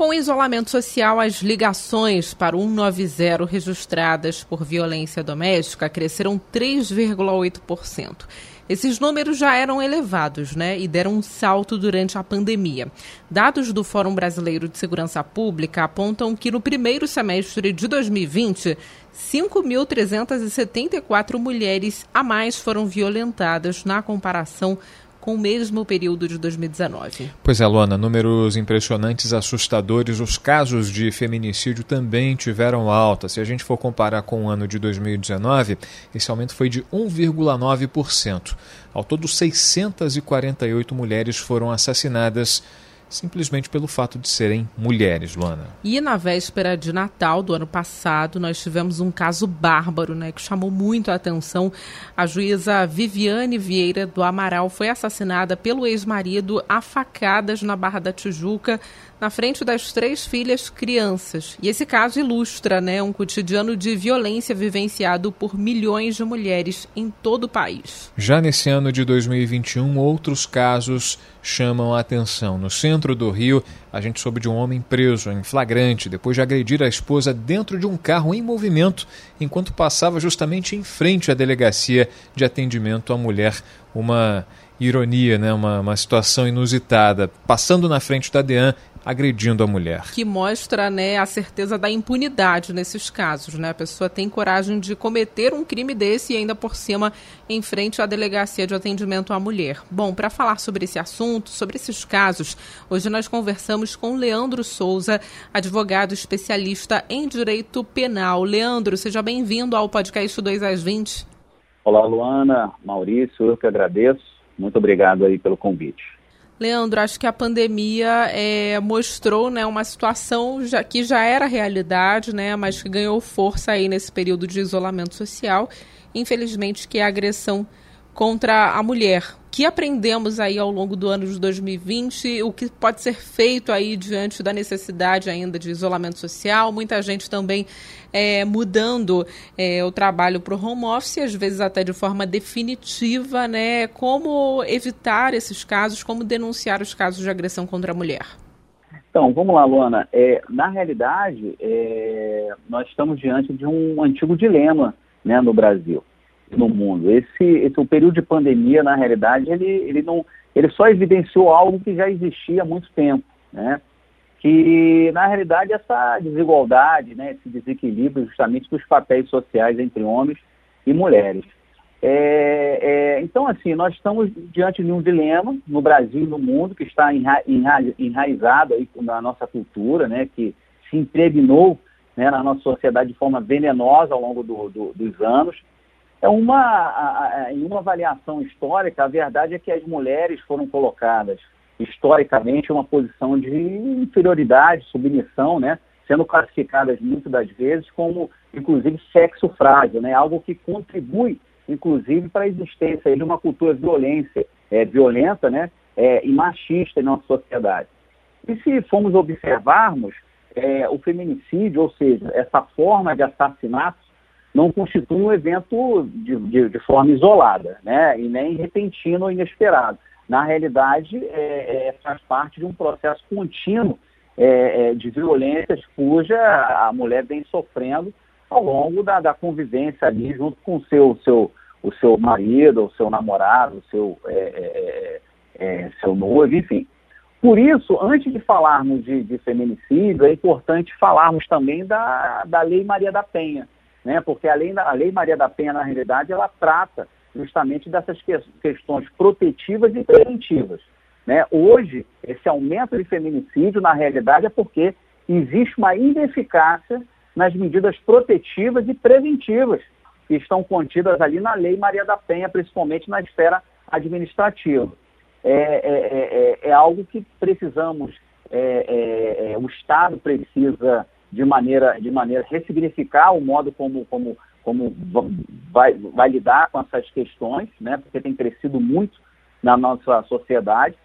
Com o isolamento social, as ligações para o 190 registradas por violência doméstica cresceram 3,8%. Esses números já eram elevados, né, e deram um salto durante a pandemia. Dados do Fórum Brasileiro de Segurança Pública apontam que no primeiro semestre de 2020, 5.374 mulheres a mais foram violentadas na comparação com o mesmo período de 2019. Pois é, Luana, números impressionantes, assustadores. Os casos de feminicídio também tiveram alta. Se a gente for comparar com o ano de 2019, esse aumento foi de 1,9%. Ao todo, 648 mulheres foram assassinadas simplesmente pelo fato de serem mulheres, Luana. E na véspera de Natal do ano passado, nós tivemos um caso bárbaro, né, que chamou muito a atenção. A juíza Viviane Vieira do Amaral foi assassinada pelo ex-marido a facadas na Barra da Tijuca na frente das três filhas crianças. E esse caso ilustra né, um cotidiano de violência vivenciado por milhões de mulheres em todo o país. Já nesse ano de 2021, outros casos chamam a atenção. No centro do Rio, a gente soube de um homem preso em flagrante depois de agredir a esposa dentro de um carro em movimento enquanto passava justamente em frente à delegacia de atendimento à mulher. Uma ironia, né? uma, uma situação inusitada. Passando na frente da DEAN, agredindo a mulher. Que mostra né, a certeza da impunidade nesses casos. Né? A pessoa tem coragem de cometer um crime desse e ainda por cima em frente à delegacia de atendimento à mulher. Bom, para falar sobre esse assunto, sobre esses casos, hoje nós conversamos com Leandro Souza, advogado especialista em direito penal. Leandro, seja bem-vindo ao podcast 2 às 20. Olá, Luana, Maurício, eu que agradeço. Muito obrigado aí pelo convite. Leandro, acho que a pandemia é, mostrou né, uma situação já, que já era realidade, né, mas que ganhou força aí nesse período de isolamento social. Infelizmente, que a agressão contra a mulher. O que aprendemos aí ao longo do ano de 2020? O que pode ser feito aí diante da necessidade ainda de isolamento social? Muita gente também é, mudando é, o trabalho para o home office, às vezes até de forma definitiva, né? Como evitar esses casos? Como denunciar os casos de agressão contra a mulher? Então, vamos lá, Luana. É, na realidade, é, nós estamos diante de um antigo dilema né, no Brasil no mundo. Esse, esse o período de pandemia, na realidade, ele, ele, não, ele só evidenciou algo que já existia há muito tempo, né? que, na realidade, essa desigualdade, né, esse desequilíbrio justamente dos papéis sociais entre homens e mulheres. É, é, então, assim, nós estamos diante de um dilema no Brasil e no mundo que está enra, enra, enraizado aí na nossa cultura, né, que se impregnou né, na nossa sociedade de forma venenosa ao longo do, do, dos anos, é uma, em uma avaliação histórica, a verdade é que as mulheres foram colocadas historicamente em uma posição de inferioridade, submissão, né? sendo classificadas muitas das vezes como, inclusive, sexo frágil, né? algo que contribui, inclusive, para a existência de uma cultura violência, é, violenta né? É, e machista em nossa sociedade. E se formos observarmos é, o feminicídio, ou seja, essa forma de assassinato não constitui um evento de, de, de, forma isolada, né? e nem repentino ou inesperado. Na realidade, é, é, faz parte de um processo contínuo é, é de violências cuja a mulher vem sofrendo ao longo da, da convivência ali junto com o seu, seu, o seu marido, o seu namorado, o seu, é, é, seu noivo, enfim. Por isso, antes de falarmos de, de feminicídio, é importante falarmos também da, da Lei Maria da Penha, né? porque a lei, a lei Maria da Penha, na realidade, ela trata justamente dessas que, questões protetivas e preventivas. Né? Hoje, esse aumento de feminicídio, na realidade, é porque existe uma ineficácia nas medidas protetivas e preventivas que estão contidas ali na Lei Maria da Penha, principalmente na esfera administrativa. É, é, é, é, é algo que precisamos, é, é, o Estado precisa de maneira, de maneira ressignificar o modo como, como, como vai, vai lidar com essas questões, né? Porque tem crescido muito na nossa sociedade.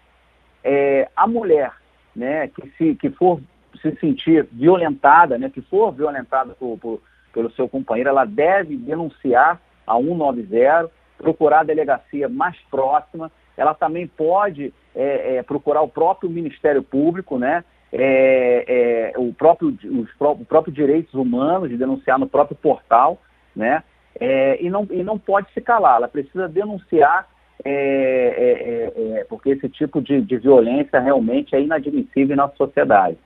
É, a mulher, né, que se que for se sentir violentada, né, que for violentada por, por, pelo seu companheiro, ela deve denunciar a 190, procurar a delegacia mais próxima. Ela também pode é, é, procurar o próprio Ministério Público, né? É, é o, próprio, os o próprio direitos humanos de denunciar no próprio portal, né? É, e, não, e não pode se calar, ela precisa denunciar, é, porque esse tipo de, de violência realmente é inadmissível em nossa sociedade.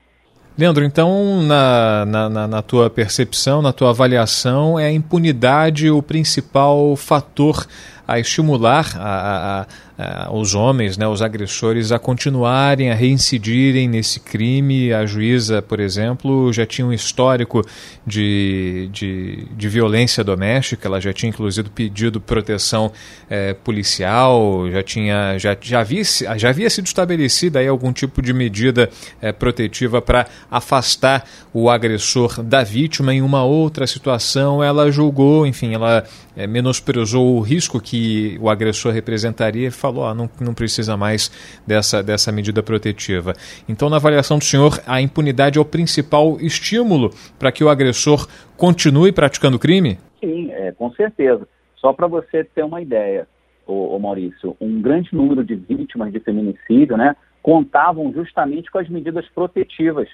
Leandro, então, na, na, na, tua percepção, na tua avaliação, é a impunidade o principal fator a estimular a, a, a, os homens, né, os agressores, a continuarem, a reincidirem nesse crime. A juíza, por exemplo, já tinha um histórico de, de, de violência doméstica, ela já tinha inclusive pedido proteção é, policial, já, tinha, já, já, havia, já havia sido estabelecida aí algum tipo de medida é, protetiva para afastar o agressor da vítima. Em uma outra situação, ela julgou, enfim, ela é, menosprezou o risco que o agressor representaria e falou: ah, não, não precisa mais dessa, dessa medida protetiva. Então, na avaliação do senhor, a impunidade é o principal estímulo para que o agressor continue praticando crime? Sim, é, com certeza. Só para você ter uma ideia, ô, ô Maurício, um grande número de vítimas de feminicídio né, contavam justamente com as medidas protetivas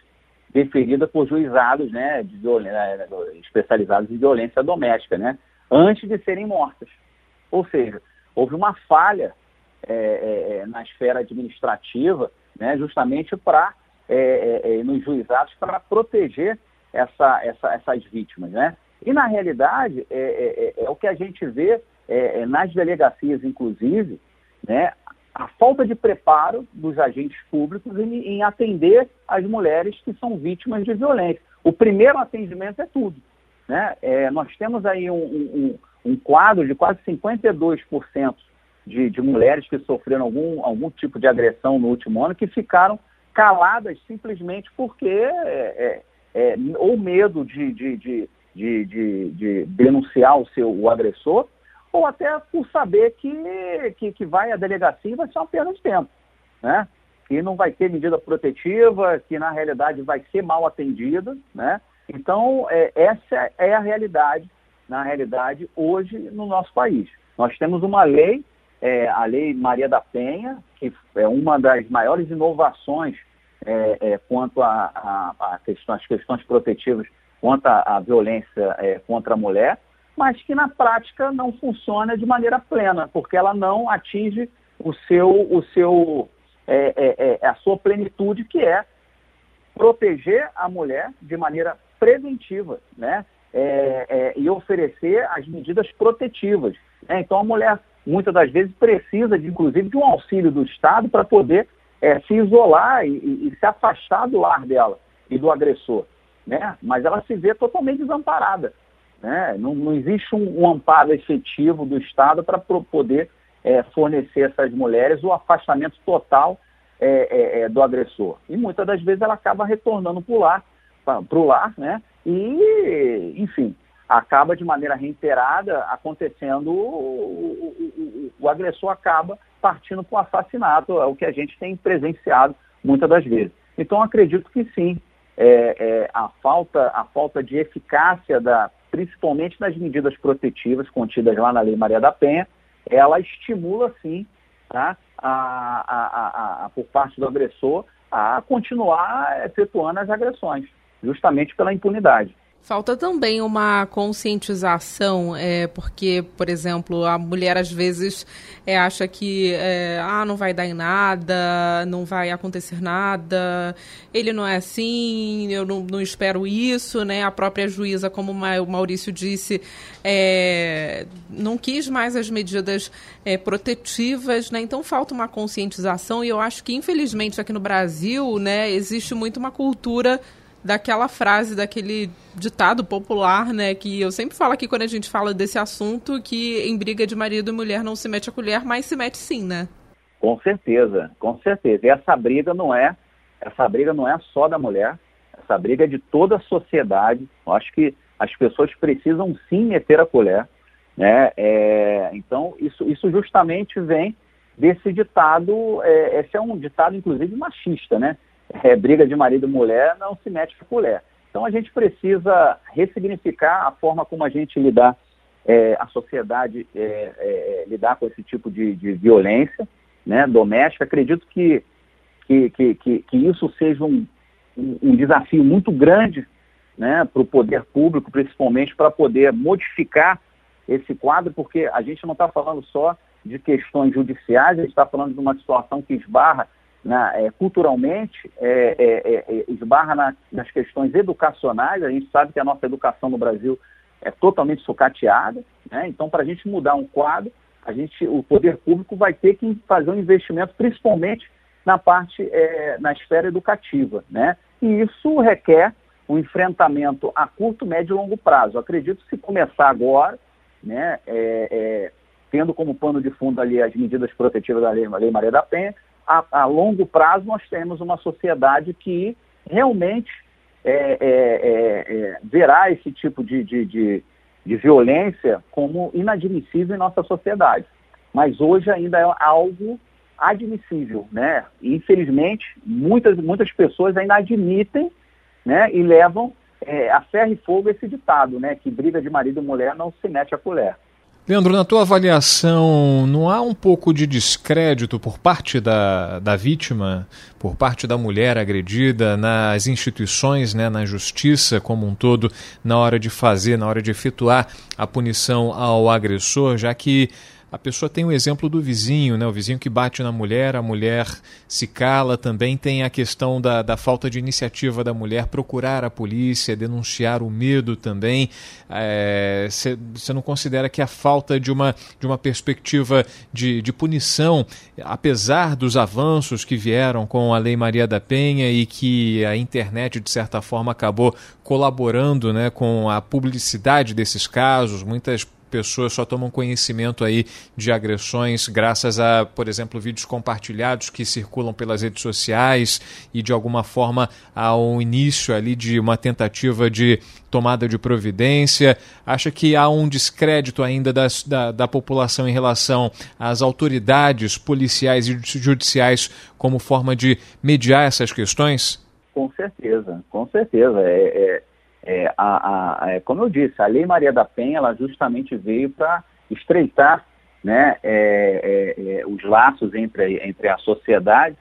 deferidas por juizados né, de violência, especializados em violência doméstica. Né? antes de serem mortas. Ou seja, houve uma falha é, é, é na esfera administrativa, né, justamente para é, é, é, nos juizados para proteger essa, essa, essas vítimas, né? E na realidade é, o que a gente vê nas delegacias, inclusive, né, a falta de preparo dos agentes públicos em, em atender as mulheres que são vítimas de violência. O primeiro atendimento é tudo. Né? É, nós temos aí um, um, um, quadro de quase 52% de, de mulheres que sofreram algum, algum tipo de agressão no último ano que ficaram caladas simplesmente porque é, é, é ou medo de, de, de, de, de denunciar o seu o agressor, ou até por saber que, que, que vai à delegacia e vai ser uma perda de tempo. Né? Que não vai ter medida protetiva, que na realidade vai ser mal atendida, né? Então, é, essa é a realidade, na realidade, hoje no nosso país. Nós temos uma lei, é, a Lei Maria da Penha, que é uma das maiores inovações é, é quanto às questões, questões protetivas quanto à violência é, contra a mulher, mas que na prática não funciona de maneira plena, porque ela não atinge o seu, o seu, é, a sua plenitude, que é proteger a mulher de maneira preventiva, né? É, é, e oferecer as medidas protetivas. Né? Então a mulher muitas das vezes precisa, de, inclusive, de um auxílio do Estado para poder é, se isolar e, e, e, se afastar do lar dela e do agressor. Né? Mas ela se vê totalmente desamparada. Né? Não, não existe um, um, amparo efetivo do Estado para poder é, fornecer essas mulheres o afastamento total é, é, do agressor. E muitas das vezes ela acaba retornando para o lar lar, né? E, enfim, acaba de maneira reiterada acontecendo, o, o, o, o agressor acaba partindo para o assassinato, é o que a gente tem presenciado muitas das vezes. Então, acredito que sim, é, é, a, falta, a falta de eficácia, da, principalmente das medidas protetivas contidas lá na Lei Maria da Penha, ela estimula sim, tá, a, a, a, por parte do agressor, a continuar efetuando as agressões justamente pela impunidade. Falta também uma conscientização, é, porque, por exemplo, a mulher às vezes é, acha que é, ah, não vai dar em nada, não vai acontecer nada, ele não é assim, eu não, não espero isso, né? A própria juíza, como o Maurício disse, é, não quis mais as medidas é, protetivas, né? Então falta uma conscientização e eu acho que, infelizmente, aqui no Brasil, né, existe muito uma cultura daquela frase, daquele ditado popular, né? Que eu sempre falo aqui quando a gente fala desse assunto, que em briga de marido e mulher não se mete a colher, mas se mete sim, né? Com certeza, com certeza. E essa briga não é, essa briga não é só da mulher, essa briga é de toda a sociedade. Eu acho que as pessoas precisam sim meter a colher. Né? É, então, isso, isso justamente vem desse ditado, é, esse é um ditado, inclusive, machista, né? É, briga de marido e mulher não se mete a colher. Então, a gente precisa ressignificar a forma como a gente lidar, é, a sociedade é, é, lidar com esse tipo de, de violência né, doméstica. Acredito que, que, que, que, isso seja um, um desafio muito grande né, para o poder público, principalmente para poder modificar esse quadro, porque a gente não está falando só de questões judiciais, a gente está falando de uma situação que esbarra na, é, culturalmente, é, é, é, é esbarra na, nas questões educacionais. A gente sabe que a nossa educação no Brasil é totalmente sucateada, né? então para a gente mudar um quadro, a gente, o poder público vai ter que fazer um investimento, principalmente na parte, é, na esfera educativa, né? E isso requer um enfrentamento a curto, médio e longo prazo. Eu acredito que se começar agora, né, tendo como pano de fundo ali as medidas protetivas da Lei Maria da Penha, a, a, longo prazo nós temos uma sociedade que realmente é, é, é, é verá esse tipo de, de, de, de, violência como inadmissível em nossa sociedade. Mas hoje ainda é algo admissível, né? Infelizmente, muitas, muitas pessoas ainda admitem né, e levam é, a ferro e fogo esse ditado, né? Que briga de marido e mulher não se mete a colher. Leandro, na tua avaliação, não há um pouco de descrédito por parte da, da vítima, por parte da mulher agredida, nas instituições, né, na justiça como um todo, na hora de fazer, na hora de efetuar a punição ao agressor, já que a pessoa tem o exemplo do vizinho, né? o vizinho que bate na mulher, a mulher se cala, também tem a questão da, da falta de iniciativa da mulher procurar a polícia, denunciar o medo também. Você é, não considera que a falta de uma, de uma perspectiva de, de punição, apesar dos avanços que vieram com a Lei Maria da Penha e que a internet, de certa forma, acabou colaborando né, com a publicidade desses casos, muitas pessoas só tomam conhecimento aí de agressões graças a, por exemplo, vídeos compartilhados que circulam pelas redes sociais e de alguma forma ao início ali de uma tentativa de tomada de providência. Acha que há um descrédito ainda das, da, da população em relação às autoridades policiais e judiciais como forma de mediar essas questões? Com certeza, com certeza. É, é é, a, a, como eu disse, a Lei Maria da Penha ela justamente veio para estreitar né, é, é, é, os laços entre, entre a sociedade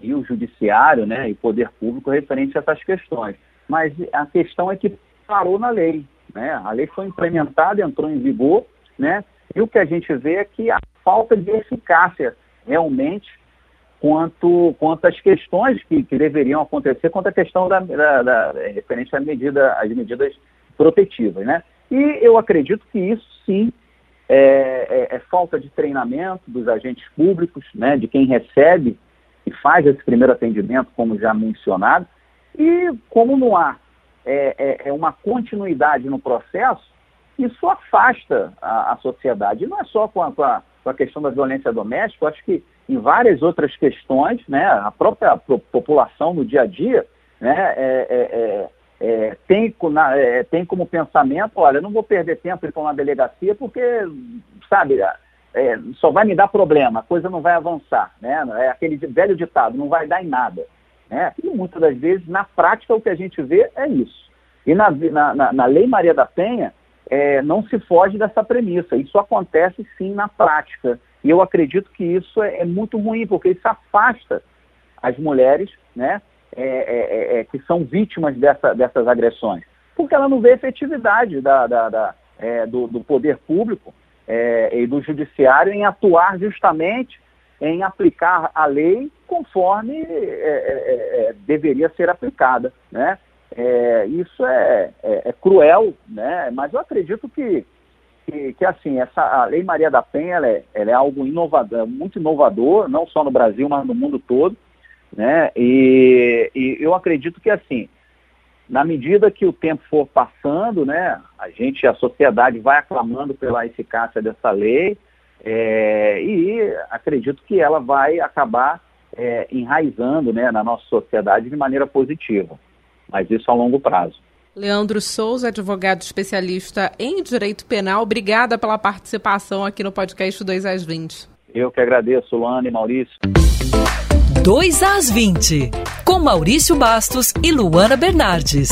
e o judiciário né, e o poder público referente a essas questões. Mas a questão é que parou na lei. Né? A lei foi implementada, entrou em vigor, né? e o que a gente vê é que a falta de eficácia realmente quanto, quanto às questões que, que deveriam acontecer quanto à questão da, da, da referente à medida, às medidas protetivas. Né? E eu acredito que isso sim é, é, é, falta de treinamento dos agentes públicos, né, de quem recebe e faz esse primeiro atendimento, como já mencionado, e como não há é, é, é uma continuidade no processo, isso afasta a, a sociedade. E não é só com a, com a, com a questão da violência doméstica, eu acho que em várias outras questões, né, a própria população no dia a dia né, é, é, é, é tem, na, é, tem como pensamento, olha, não vou perder tempo em ir para uma delegacia porque, sabe, é, só vai me dar problema, a coisa não vai avançar. Né? É aquele velho ditado, não vai dar em nada. Né? E muitas das vezes, na prática, o que a gente vê é isso. E na, na, na Lei Maria da Penha, não se foge dessa premissa. Isso acontece sim na prática. E eu acredito que isso é, é muito ruim, porque isso afasta as mulheres né, é, é, é, é que são vítimas dessa, dessas agressões. Porque ela não vê efetividade da, da, da do, do, poder público e do judiciário em atuar justamente em aplicar a lei conforme deveria ser aplicada. Né? isso é, é, cruel, né? mas eu acredito que que, que assim, essa, a Lei Maria da Penha ela é, ela é algo inovador, muito inovador, não só no Brasil, mas no mundo todo. Né? E, e eu acredito que assim, na medida que o tempo for passando, né, a gente, a sociedade vai aclamando pela eficácia dessa lei é, e acredito que ela vai acabar é, enraizando né, na nossa sociedade de maneira positiva, mas isso a longo prazo. Leandro Souza, advogado especialista em direito penal, obrigada pela participação aqui no podcast 2 às 20. Eu que agradeço, Luana e Maurício. 2 às 20, com Maurício Bastos e Luana Bernardes.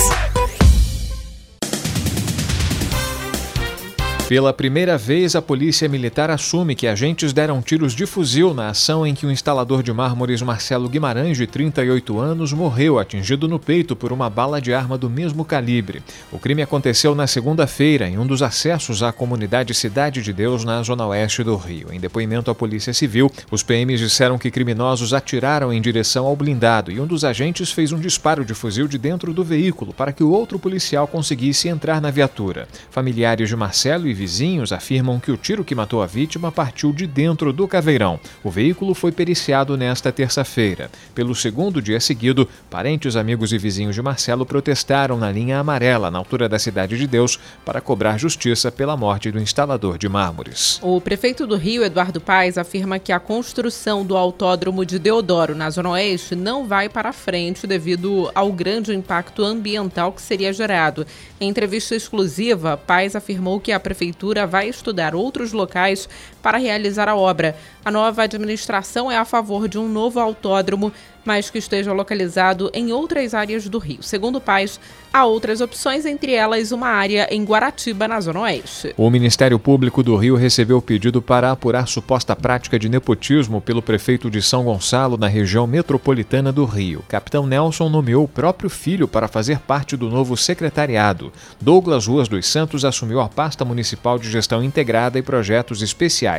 Pela primeira vez, a Polícia Militar assume que agentes deram tiros de fuzil na ação em que o instalador de mármores Marcelo Guimarães, de 38 anos, morreu atingido no peito por uma bala de arma do mesmo calibre. O crime aconteceu na segunda-feira, em um dos acessos à comunidade Cidade de Deus, na zona oeste do Rio. Em depoimento à Polícia Civil, os PMs disseram que criminosos atiraram em direção ao blindado e um dos agentes fez um disparo de fuzil de dentro do veículo para que o outro policial conseguisse entrar na viatura. Familiares de Marcelo e vizinhos afirmam que o tiro que matou a vítima partiu de dentro do caveirão. O veículo foi periciado nesta terça-feira. Pelo segundo dia seguido, parentes, amigos e vizinhos de Marcelo protestaram na linha amarela, na altura da Cidade de Deus, para cobrar justiça pela morte do instalador de mármores. O prefeito do Rio, Eduardo Paes, afirma que a construção do autódromo de Deodoro, na Zona Oeste, não vai para frente devido ao grande impacto ambiental que seria gerado. Em entrevista exclusiva, Paes afirmou que a prefeitura prefeitura vai estudar outros locais para realizar a obra. A nova administração é a favor de um novo autódromo, mas que esteja localizado em outras áreas do Rio. Segundo o Paz, há outras opções, entre elas uma área em Guaratiba, na Zona Oeste. O Ministério Público do Rio recebeu o pedido para apurar suposta prática de nepotismo pelo prefeito de São Gonçalo, na região metropolitana do Rio. Capitão Nelson nomeou o próprio filho para fazer parte do novo secretariado. Douglas Ruas dos Santos assumiu a pasta municipal de gestão integrada e projetos especiais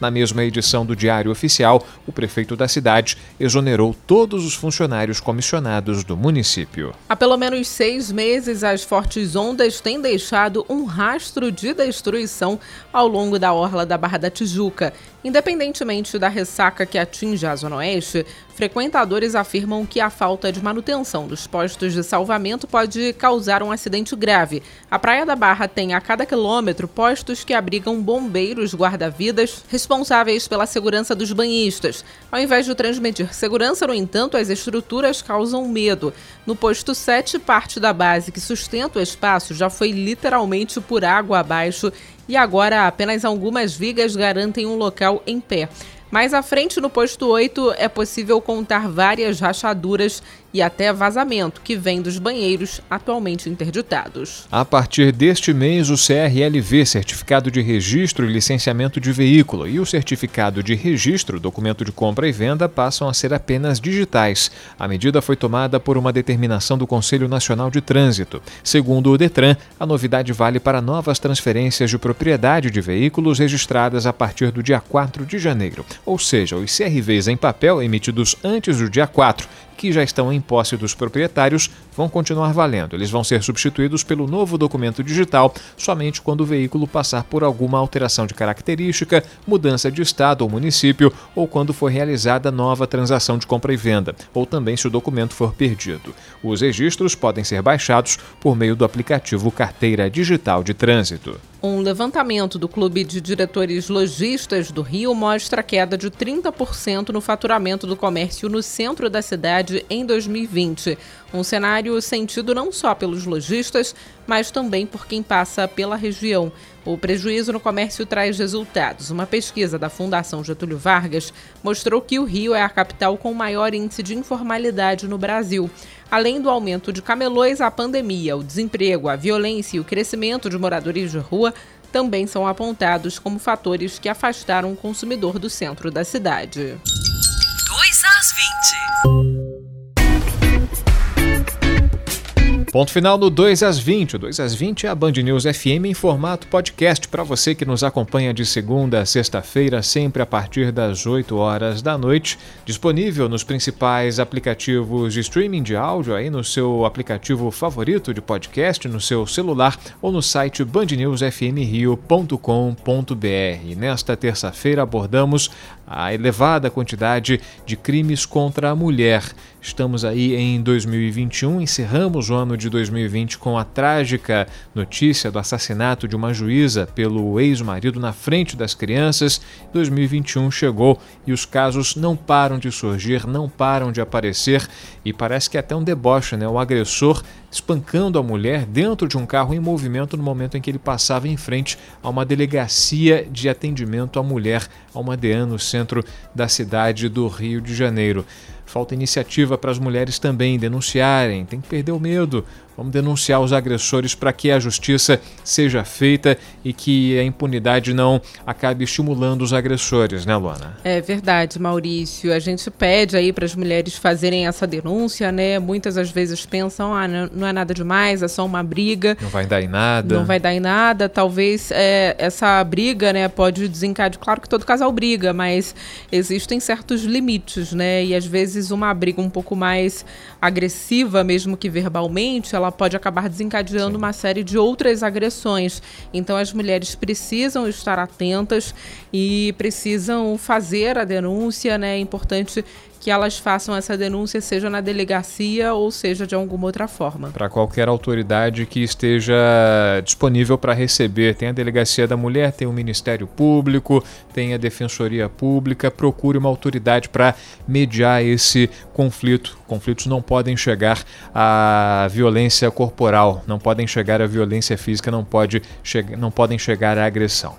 na mesma edição do Diário Oficial, o prefeito da cidade exonerou todos os funcionários comissionados do município. Há pelo menos seis meses, as fortes ondas têm deixado um rastro de destruição ao longo da orla da Barra da Tijuca. Independentemente da ressaca que atinge a Zona Oeste, frequentadores afirmam que a falta de manutenção dos postos de salvamento pode causar um acidente grave. A Praia da Barra tem a cada quilômetro postos que abrigam bombeiros guarda-vidas responsáveis pela segurança dos banhistas. Ao invés de transmitir segurança, no entanto, as estruturas causam medo. No posto 7, parte da base que sustenta o espaço já foi literalmente por água abaixo e agora apenas algumas vigas garantem um local em pé. Mais à frente, no posto 8, é possível contar várias rachaduras e até vazamento que vem dos banheiros atualmente interditados. A partir deste mês, o CRLV, Certificado de Registro e Licenciamento de Veículo, e o Certificado de Registro, Documento de Compra e Venda, passam a ser apenas digitais. A medida foi tomada por uma determinação do Conselho Nacional de Trânsito. Segundo o Detran, a novidade vale para novas transferências de propriedade de veículos registradas a partir do dia 4 de janeiro, ou seja, os CRVs em papel emitidos antes do dia 4 que já estão em posse dos proprietários vão continuar valendo. Eles vão ser substituídos pelo novo documento digital somente quando o veículo passar por alguma alteração de característica, mudança de estado ou município ou quando for realizada nova transação de compra e venda, ou também se o documento for perdido. Os registros podem ser baixados por meio do aplicativo Carteira Digital de Trânsito. Um levantamento do Clube de Diretores Logistas do Rio mostra a queda de 30% no faturamento do comércio no centro da cidade em 2020. Um cenário sentido não só pelos lojistas, mas também por quem passa pela região. O prejuízo no comércio traz resultados. Uma pesquisa da Fundação Getúlio Vargas mostrou que o Rio é a capital com maior índice de informalidade no Brasil. Além do aumento de camelões, a pandemia, o desemprego, a violência e o crescimento de moradores de rua também são apontados como fatores que afastaram o consumidor do centro da cidade. 2 às 20. Ponto final no 2 às 20. O 2 às 20 é a Band News FM em formato podcast para você que nos acompanha de segunda a sexta-feira, sempre a partir das 8 horas da noite. Disponível nos principais aplicativos de streaming de áudio, aí no seu aplicativo favorito de podcast, no seu celular ou no site bandnewsfmrio.com.br. Nesta terça-feira abordamos a elevada quantidade de crimes contra a mulher Estamos aí em 2021, encerramos o ano de 2020 com a trágica notícia do assassinato de uma juíza pelo ex-marido na frente das crianças. 2021 chegou e os casos não param de surgir, não param de aparecer e parece que é até um deboche, né? O agressor espancando a mulher dentro de um carro em movimento no momento em que ele passava em frente a uma delegacia de atendimento à mulher, a uma DEAN no centro da cidade do Rio de Janeiro. Falta iniciativa para as mulheres também denunciarem, tem que perder o medo. Vamos denunciar os agressores para que a justiça seja feita e que a impunidade não acabe estimulando os agressores, né, Luana? É verdade, Maurício. A gente pede aí para as mulheres fazerem essa denúncia, né? Muitas às vezes pensam, ah, não é nada demais, é só uma briga. Não vai dar em nada. Não vai dar em nada. Talvez é, essa briga, né, pode desencadear. Claro que todo casal briga, mas existem certos limites, né? E às vezes uma briga um pouco mais agressiva, mesmo que verbalmente, ela pode acabar desencadeando Sim. uma série de outras agressões. Então as mulheres precisam estar atentas e precisam fazer a denúncia, né? É importante que elas façam essa denúncia, seja na delegacia ou seja de alguma outra forma. Para qualquer autoridade que esteja disponível para receber. Tem a Delegacia da Mulher, tem o Ministério Público, tem a Defensoria Pública. Procure uma autoridade para mediar esse conflito. Conflitos não podem chegar à violência corporal, não podem chegar à violência física, não, pode não podem chegar à agressão.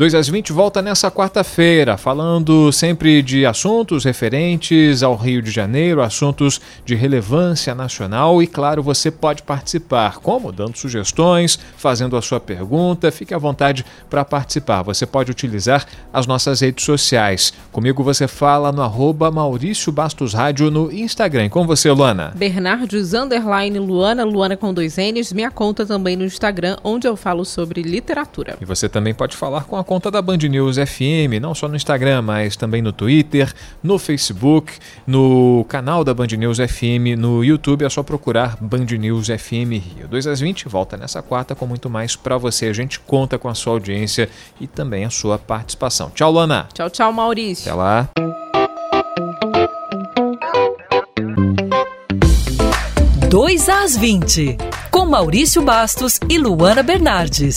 2 às 20 volta nessa quarta-feira, falando sempre de assuntos referentes ao Rio de Janeiro, assuntos de relevância nacional e, claro, você pode participar. Como? Dando sugestões, fazendo a sua pergunta. Fique à vontade para participar. Você pode utilizar as nossas redes sociais. Comigo você fala no arroba Maurício Bastos Rádio no Instagram. Com você, Luana? Bernardes Underline Luana, Luana com dois N's. Minha conta também no Instagram, onde eu falo sobre literatura. E você também pode falar com a conta da Band News FM, não só no Instagram, mas também no Twitter, no Facebook, no canal da Band News FM, no YouTube. É só procurar Band News FM Rio. 2 às 20, volta nessa quarta com muito mais para você. A gente conta com a sua audiência e também a sua participação. Tchau, Lana. Tchau, tchau, Maurício. Até lá. Dois às 20, com Maurício Bastos e Luana Bernardes.